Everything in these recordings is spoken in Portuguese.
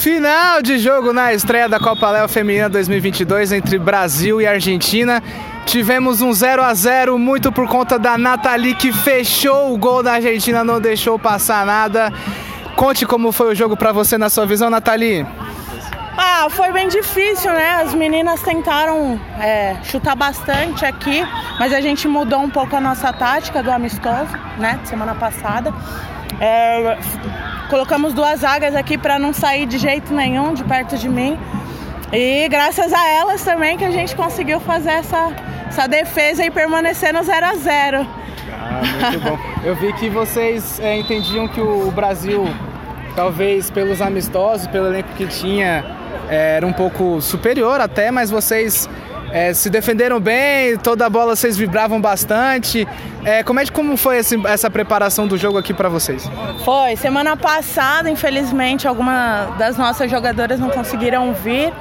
Final de jogo na estreia da Copa Léo Feminina 2022 entre Brasil e Argentina. Tivemos um 0 a 0 muito por conta da Nathalie que fechou o gol da Argentina, não deixou passar nada. Conte como foi o jogo para você na sua visão, Nathalie. Foi bem difícil, né? As meninas tentaram é, chutar bastante aqui, mas a gente mudou um pouco a nossa tática do amistoso, né? Semana passada. É, colocamos duas zagas aqui para não sair de jeito nenhum de perto de mim. E graças a elas também que a gente conseguiu fazer essa, essa defesa e permanecer no 0 a 0 Ah, muito bom. Eu vi que vocês é, entendiam que o Brasil, talvez pelos amistosos, pelo elenco que tinha, era um pouco superior até, mas vocês é, se defenderam bem, toda a bola vocês vibravam bastante. É, como, é, como foi esse, essa preparação do jogo aqui para vocês? Foi. Semana passada, infelizmente, algumas das nossas jogadoras não conseguiram vir.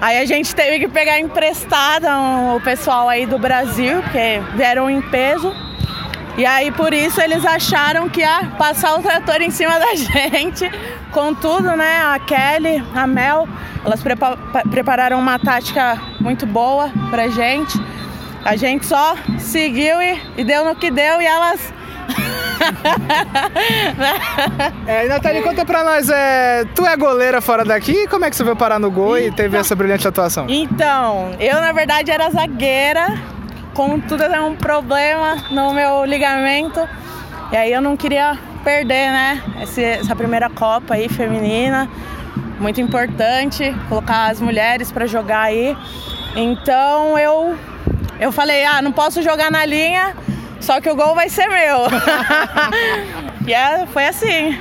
Aí a gente teve que pegar emprestado o pessoal aí do Brasil, porque vieram em peso. E aí por isso eles acharam que ia passar o trator em cima da gente. Contudo, né, a Kelly, a Mel, elas prepa prepararam uma tática muito boa pra gente. A gente só seguiu e, e deu no que deu e elas. é, Nathalie, conta pra nós, é, tu é goleira fora daqui? Como é que você veio parar no gol então, e teve essa brilhante atuação? Então, eu na verdade era zagueira, contudo eu um problema no meu ligamento. E aí eu não queria perder, né? essa primeira Copa aí feminina muito importante colocar as mulheres para jogar aí. Então eu eu falei, ah, não posso jogar na linha, só que o gol vai ser meu. e é, foi assim.